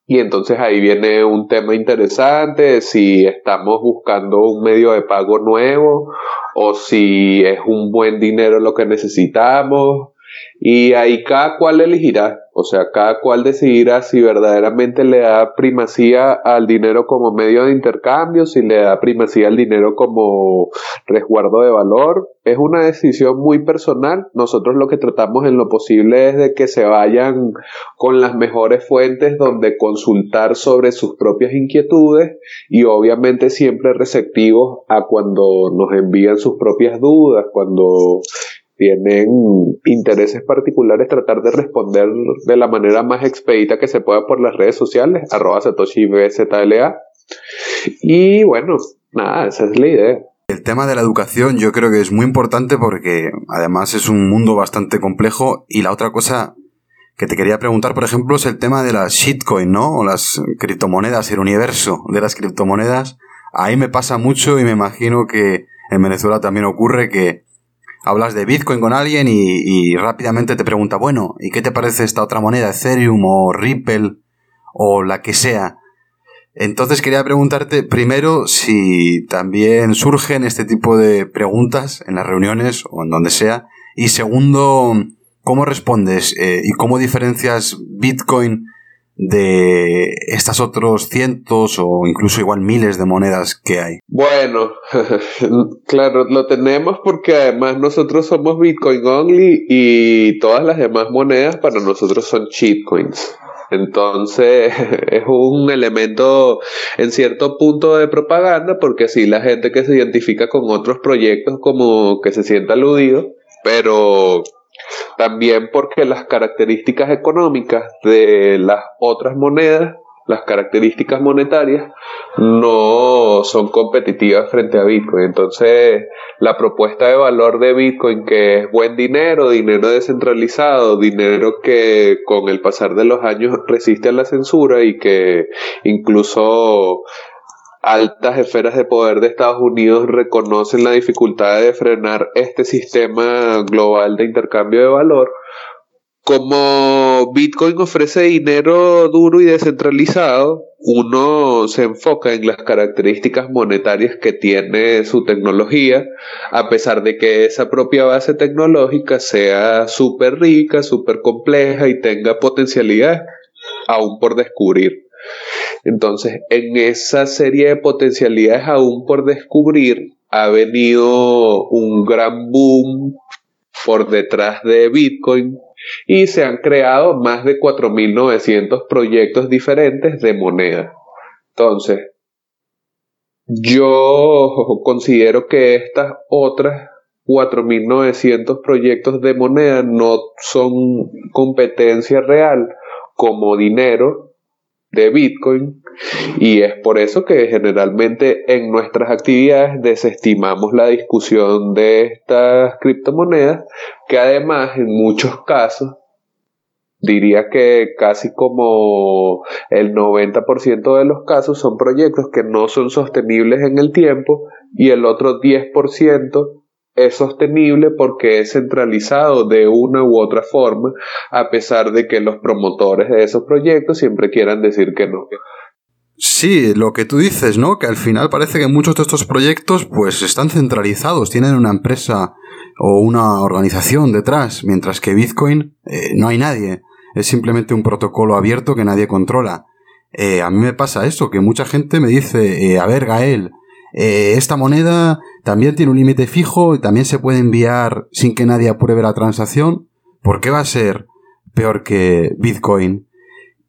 Y entonces ahí viene un tema interesante, si estamos buscando un medio de pago nuevo o si es un buen dinero lo que necesitamos y ahí cada cual elegirá, o sea, cada cual decidirá si verdaderamente le da primacía al dinero como medio de intercambio, si le da primacía al dinero como resguardo de valor. Es una decisión muy personal. Nosotros lo que tratamos en lo posible es de que se vayan con las mejores fuentes donde consultar sobre sus propias inquietudes y obviamente siempre receptivos a cuando nos envían sus propias dudas, cuando tienen intereses particulares, tratar de responder de la manera más expedita que se pueda por las redes sociales, arroba. Y bueno, nada, esa es la idea. El tema de la educación yo creo que es muy importante porque además es un mundo bastante complejo y la otra cosa que te quería preguntar, por ejemplo, es el tema de las shitcoin, ¿no? O las criptomonedas, el universo de las criptomonedas. Ahí me pasa mucho y me imagino que en Venezuela también ocurre que hablas de Bitcoin con alguien y, rápidamente te pregunta, bueno, ¿y qué te parece esta otra moneda, Ethereum o Ripple o la que sea? Entonces quería preguntarte primero si también surgen este tipo de preguntas en las reuniones o en donde sea. Y segundo, ¿cómo respondes eh, y cómo diferencias Bitcoin de estas otros cientos o incluso igual miles de monedas que hay? Bueno, claro, lo tenemos porque además nosotros somos Bitcoin only y todas las demás monedas para nosotros son shitcoins. Entonces es un elemento en cierto punto de propaganda porque así la gente que se identifica con otros proyectos como que se sienta aludido, pero también porque las características económicas de las otras monedas, las características monetarias, no son competitivas frente a Bitcoin. Entonces, la propuesta de valor de Bitcoin, que es buen dinero, dinero descentralizado, dinero que con el pasar de los años resiste a la censura y que incluso altas esferas de poder de Estados Unidos reconocen la dificultad de frenar este sistema global de intercambio de valor. Como Bitcoin ofrece dinero duro y descentralizado, uno se enfoca en las características monetarias que tiene su tecnología, a pesar de que esa propia base tecnológica sea súper rica, súper compleja y tenga potencialidad aún por descubrir. Entonces, en esa serie de potencialidades aún por descubrir, ha venido un gran boom por detrás de Bitcoin y se han creado más de 4.900 proyectos diferentes de moneda. Entonces, yo considero que estas otras 4.900 proyectos de moneda no son competencia real como dinero de Bitcoin y es por eso que generalmente en nuestras actividades desestimamos la discusión de estas criptomonedas que además en muchos casos diría que casi como el 90% de los casos son proyectos que no son sostenibles en el tiempo y el otro 10% es sostenible porque es centralizado de una u otra forma, a pesar de que los promotores de esos proyectos siempre quieran decir que no. Sí, lo que tú dices, ¿no? Que al final parece que muchos de estos proyectos pues están centralizados, tienen una empresa o una organización detrás, mientras que Bitcoin eh, no hay nadie, es simplemente un protocolo abierto que nadie controla. Eh, a mí me pasa eso, que mucha gente me dice, eh, a ver, Gael, esta moneda también tiene un límite fijo y también se puede enviar sin que nadie apruebe la transacción. ¿Por qué va a ser peor que Bitcoin?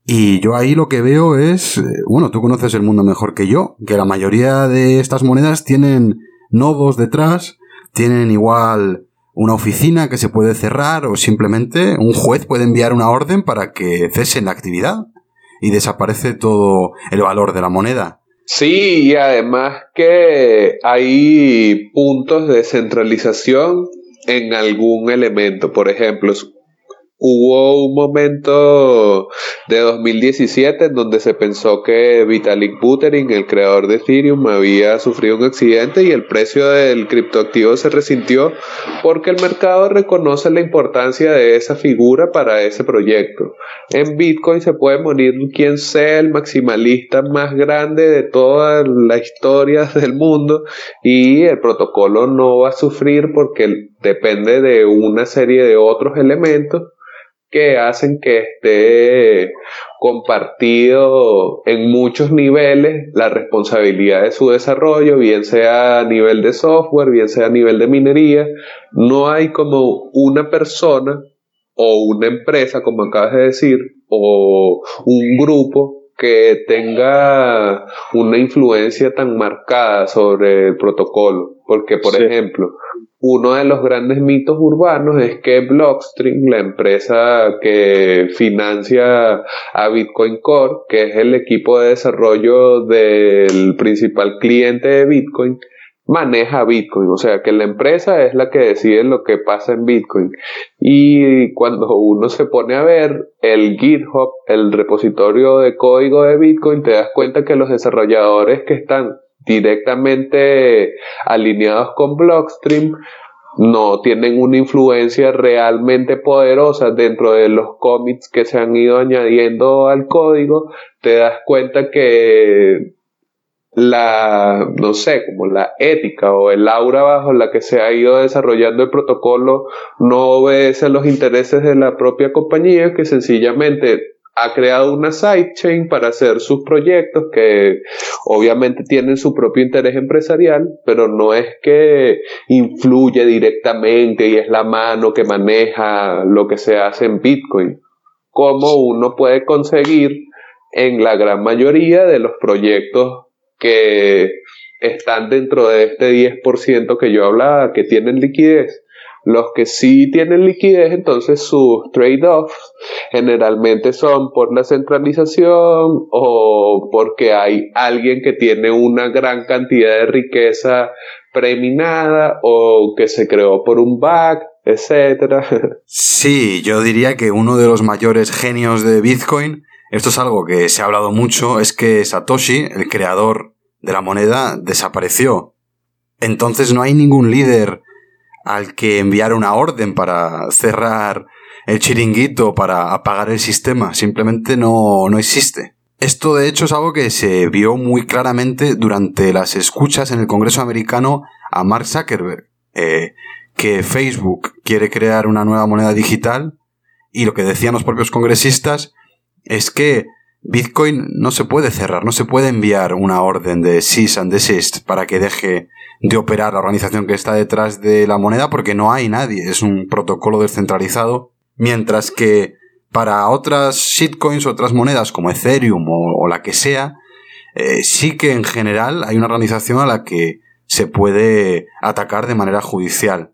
Y yo ahí lo que veo es, eh, bueno, tú conoces el mundo mejor que yo, que la mayoría de estas monedas tienen nodos detrás, tienen igual una oficina que se puede cerrar o simplemente un juez puede enviar una orden para que cesen la actividad y desaparece todo el valor de la moneda. Sí, y además que hay puntos de centralización en algún elemento. Por ejemplo, hubo un momento de 2017 en donde se pensó que Vitalik Buterin, el creador de Ethereum, había sufrido un accidente y el precio del criptoactivo se resintió porque el mercado reconoce la importancia de esa figura para ese proyecto. En Bitcoin se puede morir quien sea el maximalista más grande de toda la historia del mundo y el protocolo no va a sufrir porque depende de una serie de otros elementos que hacen que esté compartido en muchos niveles la responsabilidad de su desarrollo, bien sea a nivel de software, bien sea a nivel de minería. No hay como una persona o una empresa, como acabas de decir, o un grupo que tenga una influencia tan marcada sobre el protocolo. Porque, por ejemplo, uno de los grandes mitos urbanos es que Blockstream, la empresa que financia a Bitcoin Core, que es el equipo de desarrollo del principal cliente de Bitcoin, maneja Bitcoin, o sea que la empresa es la que decide lo que pasa en Bitcoin. Y cuando uno se pone a ver el GitHub, el repositorio de código de Bitcoin, te das cuenta que los desarrolladores que están directamente alineados con Blockstream no tienen una influencia realmente poderosa dentro de los commits que se han ido añadiendo al código, te das cuenta que la, no sé, como la ética o el aura bajo la que se ha ido desarrollando el protocolo no obedece a los intereses de la propia compañía, que sencillamente ha creado una sidechain para hacer sus proyectos que obviamente tienen su propio interés empresarial, pero no es que influye directamente y es la mano que maneja lo que se hace en Bitcoin, como uno puede conseguir en la gran mayoría de los proyectos que están dentro de este 10% que yo hablaba, que tienen liquidez. Los que sí tienen liquidez, entonces sus trade-offs generalmente son por la centralización o porque hay alguien que tiene una gran cantidad de riqueza preminada o que se creó por un bug, etcétera. Sí, yo diría que uno de los mayores genios de Bitcoin, esto es algo que se ha hablado mucho, es que Satoshi, el creador de la moneda, desapareció. Entonces no hay ningún líder al que enviar una orden para cerrar el chiringuito, para apagar el sistema. Simplemente no, no existe. Esto de hecho es algo que se vio muy claramente durante las escuchas en el Congreso americano a Mark Zuckerberg, eh, que Facebook quiere crear una nueva moneda digital y lo que decían los propios congresistas es que Bitcoin no se puede cerrar, no se puede enviar una orden de cease and desist para que deje de operar la organización que está detrás de la moneda porque no hay nadie, es un protocolo descentralizado, mientras que para otras shitcoins, otras monedas como Ethereum o, la que sea, eh, sí que en general hay una organización a la que se puede atacar de manera judicial.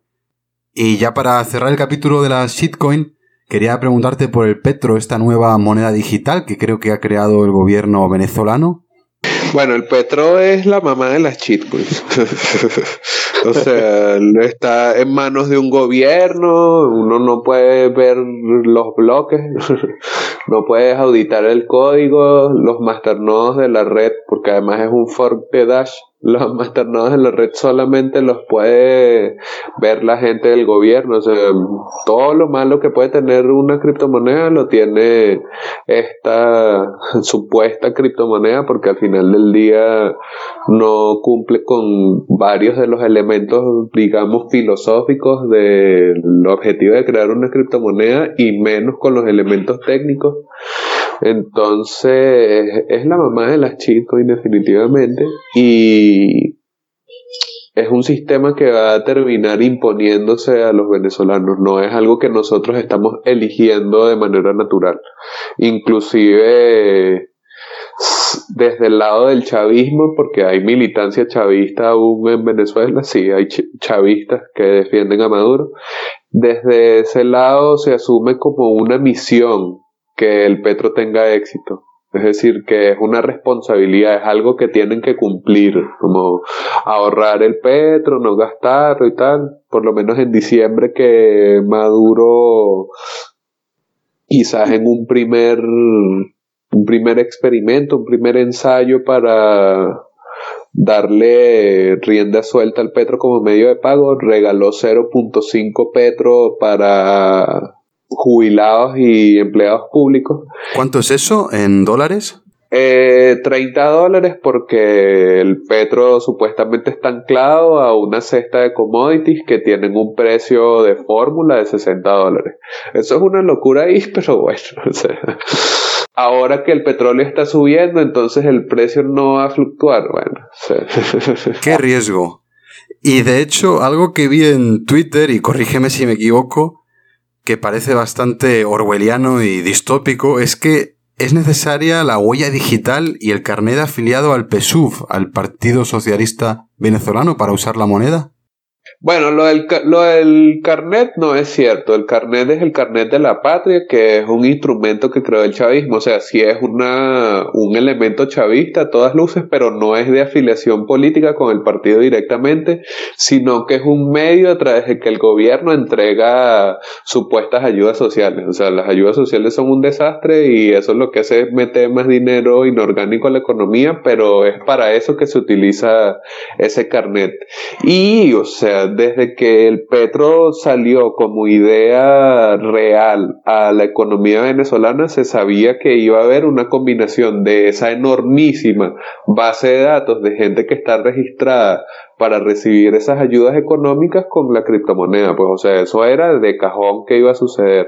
Y ya para cerrar el capítulo de la shitcoin, quería preguntarte por el Petro, esta nueva moneda digital que creo que ha creado el gobierno venezolano. Bueno, el Petro es la mamá de las shitcoins. o sea, está en manos de un gobierno, uno no puede ver los bloques, no puedes auditar el código, los masternodes de la red, porque además es un fork de Dash los masternodes en la red solamente los puede ver la gente del gobierno. O sea, todo lo malo que puede tener una criptomoneda lo tiene esta supuesta criptomoneda porque al final del día no cumple con varios de los elementos, digamos, filosóficos del objetivo de crear una criptomoneda y menos con los elementos técnicos. Entonces, es la mamá de las chicos, definitivamente. Y es un sistema que va a terminar imponiéndose a los venezolanos. No es algo que nosotros estamos eligiendo de manera natural. Inclusive desde el lado del chavismo, porque hay militancia chavista aún en Venezuela, sí, hay chavistas que defienden a Maduro, desde ese lado se asume como una misión que el Petro tenga éxito. Es decir, que es una responsabilidad, es algo que tienen que cumplir, como ahorrar el petro, no gastarlo y tal. Por lo menos en diciembre que Maduro, quizás en un primer, un primer experimento, un primer ensayo para darle rienda suelta al petro como medio de pago, regaló 0.5 petro para jubilados y empleados públicos. ¿Cuánto es eso en dólares? Eh, 30 dólares porque el petro supuestamente está anclado a una cesta de commodities que tienen un precio de fórmula de 60 dólares. Eso es una locura ahí, pero bueno, ahora que el petróleo está subiendo, entonces el precio no va a fluctuar. Bueno, qué riesgo. Y de hecho, algo que vi en Twitter, y corrígeme si me equivoco, que parece bastante orwelliano y distópico es que es necesaria la huella digital y el carnet afiliado al PSUV, al Partido Socialista Venezolano, para usar la moneda. Bueno, lo del, lo del carnet no es cierto. El carnet es el carnet de la patria, que es un instrumento que creó el chavismo. O sea, sí es una, un elemento chavista a todas luces, pero no es de afiliación política con el partido directamente, sino que es un medio a través de que el gobierno entrega supuestas ayudas sociales. O sea, las ayudas sociales son un desastre y eso es lo que hace es meter más dinero inorgánico a la economía, pero es para eso que se utiliza ese carnet. Y, o sea, desde que el petro salió como idea real a la economía venezolana, se sabía que iba a haber una combinación de esa enormísima base de datos de gente que está registrada para recibir esas ayudas económicas con la criptomoneda. Pues, o sea, eso era de cajón que iba a suceder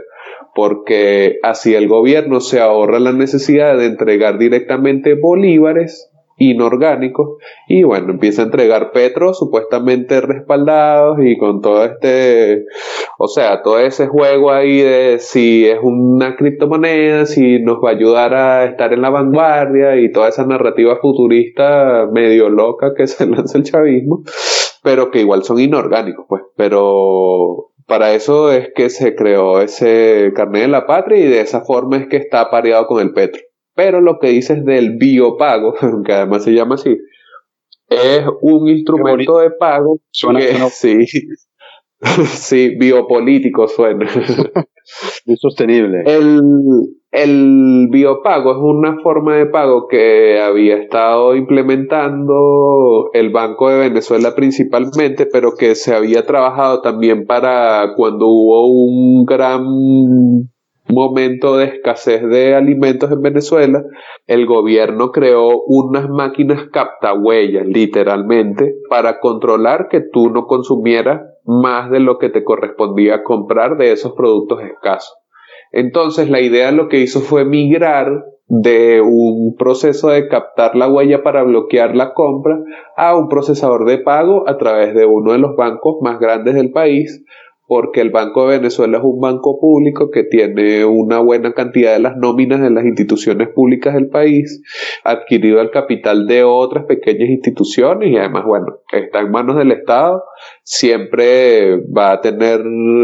porque así el gobierno se ahorra la necesidad de entregar directamente bolívares inorgánicos y bueno, empieza a entregar Petro supuestamente respaldados y con todo este, o sea, todo ese juego ahí de si es una criptomoneda, si nos va a ayudar a estar en la vanguardia y toda esa narrativa futurista medio loca que se lanza el chavismo, pero que igual son inorgánicos, pues, pero para eso es que se creó ese carnet de la patria y de esa forma es que está apareado con el Petro. Pero lo que dices del biopago, que además se llama así, es un instrumento de pago suena, que, sí, sí, biopolítico suena. Insostenible. El, el biopago es una forma de pago que había estado implementando el Banco de Venezuela principalmente, pero que se había trabajado también para cuando hubo un gran momento de escasez de alimentos en Venezuela, el gobierno creó unas máquinas captahuellas, literalmente, para controlar que tú no consumieras más de lo que te correspondía comprar de esos productos escasos. Entonces la idea lo que hizo fue migrar de un proceso de captar la huella para bloquear la compra a un procesador de pago a través de uno de los bancos más grandes del país, porque el Banco de Venezuela es un banco público que tiene una buena cantidad de las nóminas de las instituciones públicas del país, adquirido el capital de otras pequeñas instituciones y además, bueno, está en manos del Estado, siempre va a tener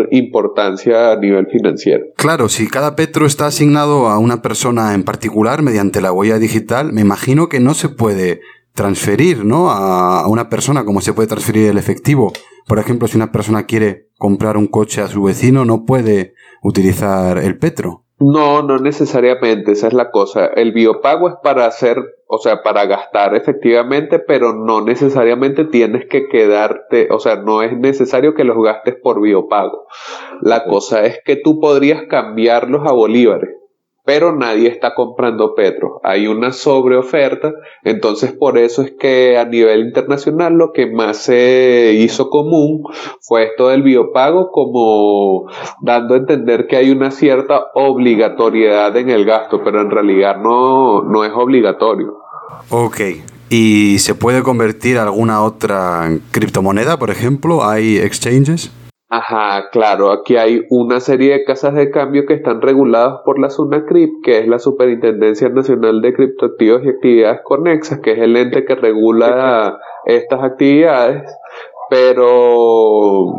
importancia a nivel financiero. Claro, si cada petro está asignado a una persona en particular mediante la huella digital, me imagino que no se puede transferir, ¿no? A una persona como se puede transferir el efectivo. Por ejemplo, si una persona quiere comprar un coche a su vecino, no puede utilizar el petro. No, no necesariamente, esa es la cosa. El biopago es para hacer, o sea, para gastar efectivamente, pero no necesariamente tienes que quedarte, o sea, no es necesario que los gastes por biopago. La cosa es que tú podrías cambiarlos a bolívares pero nadie está comprando petro. Hay una sobreoferta, entonces por eso es que a nivel internacional lo que más se hizo común fue esto del biopago como dando a entender que hay una cierta obligatoriedad en el gasto, pero en realidad no, no es obligatorio. Ok. ¿Y se puede convertir alguna otra criptomoneda, por ejemplo? ¿Hay exchanges? Ajá, claro, aquí hay una serie de casas de cambio que están reguladas por la SUNACRIP, que es la Superintendencia Nacional de Criptoactivos y Actividades Conexas, que es el ente que regula estas actividades, pero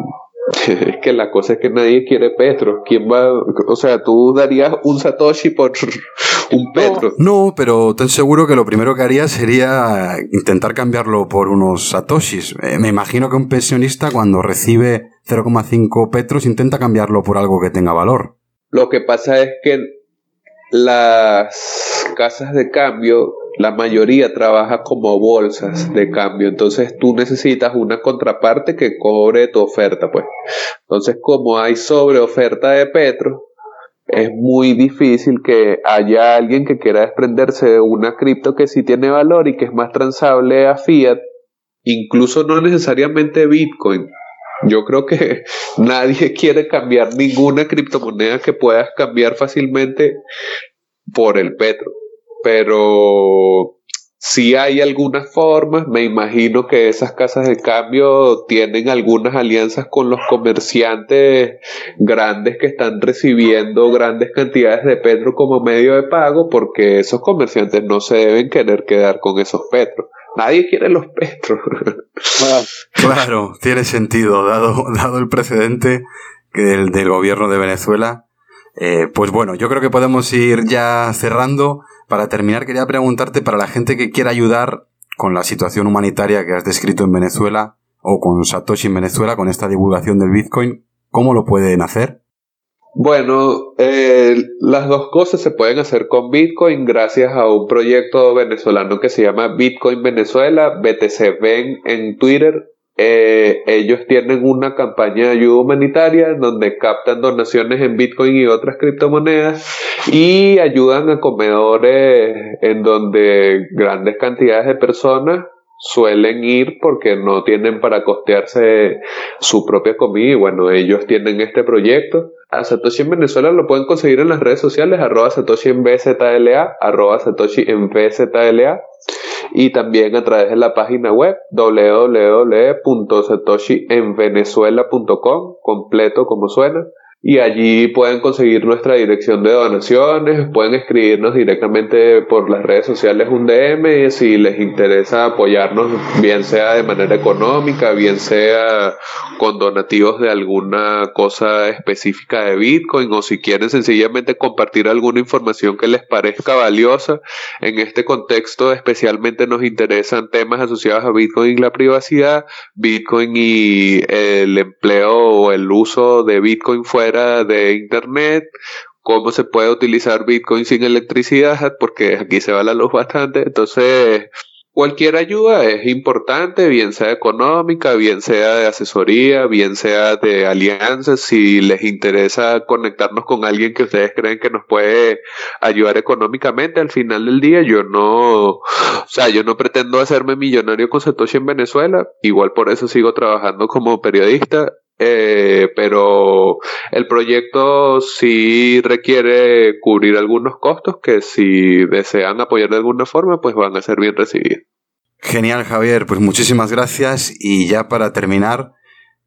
es que la cosa es que nadie quiere Petro. ¿Quién va? O sea, tú darías un Satoshi por un Petro. No, pero ten seguro que lo primero que haría sería intentar cambiarlo por unos Satoshis. Eh, me imagino que un pensionista cuando recibe 0,5 Petros intenta cambiarlo por algo que tenga valor. Lo que pasa es que las casas de cambio la mayoría trabaja como bolsas de cambio, entonces tú necesitas una contraparte que cobre tu oferta, pues. Entonces, como hay sobre oferta de Petro, es muy difícil que haya alguien que quiera desprenderse de una cripto que sí tiene valor y que es más transable a fiat, incluso no necesariamente Bitcoin. Yo creo que nadie quiere cambiar ninguna criptomoneda que puedas cambiar fácilmente por el Petro pero si hay algunas formas, me imagino que esas casas de cambio tienen algunas alianzas con los comerciantes grandes que están recibiendo grandes cantidades de petro como medio de pago, porque esos comerciantes no se deben querer quedar con esos petros. Nadie quiere los petros. claro, tiene sentido, dado, dado el precedente del, del gobierno de Venezuela. Eh, pues bueno, yo creo que podemos ir ya cerrando. Para terminar, quería preguntarte para la gente que quiera ayudar con la situación humanitaria que has descrito en Venezuela o con Satoshi en Venezuela, con esta divulgación del Bitcoin, ¿cómo lo pueden hacer? Bueno, eh, las dos cosas se pueden hacer con Bitcoin gracias a un proyecto venezolano que se llama Bitcoin Venezuela, BTC Ven en Twitter eh, ellos tienen una campaña de ayuda humanitaria donde captan donaciones en Bitcoin y otras criptomonedas y ayudan a comedores en donde grandes cantidades de personas suelen ir porque no tienen para costearse su propia comida y bueno, ellos tienen este proyecto. A Satoshi en Venezuela lo pueden conseguir en las redes sociales, arroba Satoshi en BZLA, arroba Satoshi en BZLA y también a través de la página web www.satoshienvenezuela.com, completo como suena y allí pueden conseguir nuestra dirección de donaciones, pueden escribirnos directamente por las redes sociales un DM si les interesa apoyarnos, bien sea de manera económica, bien sea con donativos de alguna cosa específica de Bitcoin o si quieren sencillamente compartir alguna información que les parezca valiosa. En este contexto especialmente nos interesan temas asociados a Bitcoin y la privacidad, Bitcoin y el empleo o el uso de Bitcoin fuera de Internet, cómo se puede utilizar Bitcoin sin electricidad, porque aquí se va la luz bastante. Entonces, cualquier ayuda es importante, bien sea económica, bien sea de asesoría, bien sea de alianzas. Si les interesa conectarnos con alguien que ustedes creen que nos puede ayudar económicamente, al final del día yo no, o sea, yo no pretendo hacerme millonario con Satoshi en Venezuela. Igual por eso sigo trabajando como periodista eh, pero el proyecto sí requiere cubrir algunos costos que si desean apoyar de alguna forma, pues van a ser bien recibidos. Genial, Javier. Pues muchísimas gracias. Y ya para terminar,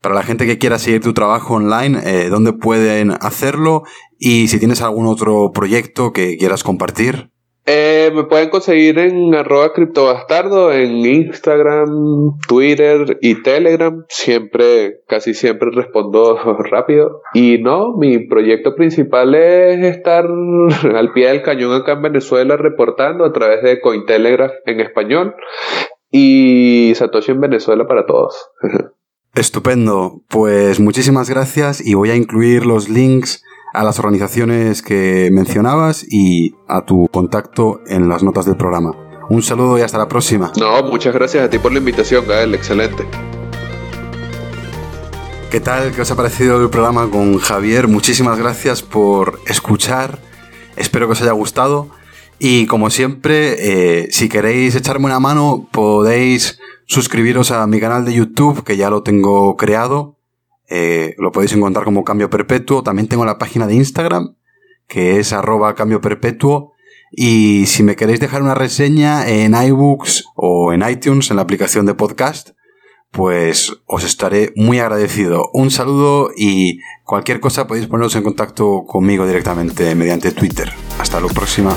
para la gente que quiera seguir tu trabajo online, eh, ¿dónde pueden hacerlo? Y si tienes algún otro proyecto que quieras compartir. Eh, me pueden conseguir en arroba criptobastardo en Instagram, Twitter y Telegram. Siempre, casi siempre respondo rápido. Y no, mi proyecto principal es estar al pie del cañón acá en Venezuela reportando a través de Cointelegraph en español y Satoshi en Venezuela para todos. Estupendo. Pues muchísimas gracias y voy a incluir los links a las organizaciones que mencionabas y a tu contacto en las notas del programa. Un saludo y hasta la próxima. No, muchas gracias a ti por la invitación, Gael, excelente. ¿Qué tal? ¿Qué os ha parecido el programa con Javier? Muchísimas gracias por escuchar. Espero que os haya gustado. Y como siempre, eh, si queréis echarme una mano, podéis suscribiros a mi canal de YouTube, que ya lo tengo creado. Eh, lo podéis encontrar como Cambio Perpetuo. También tengo la página de Instagram, que es arroba Cambio Perpetuo. Y si me queréis dejar una reseña en iBooks o en iTunes, en la aplicación de podcast, pues os estaré muy agradecido. Un saludo y cualquier cosa podéis poneros en contacto conmigo directamente mediante Twitter. Hasta la próxima.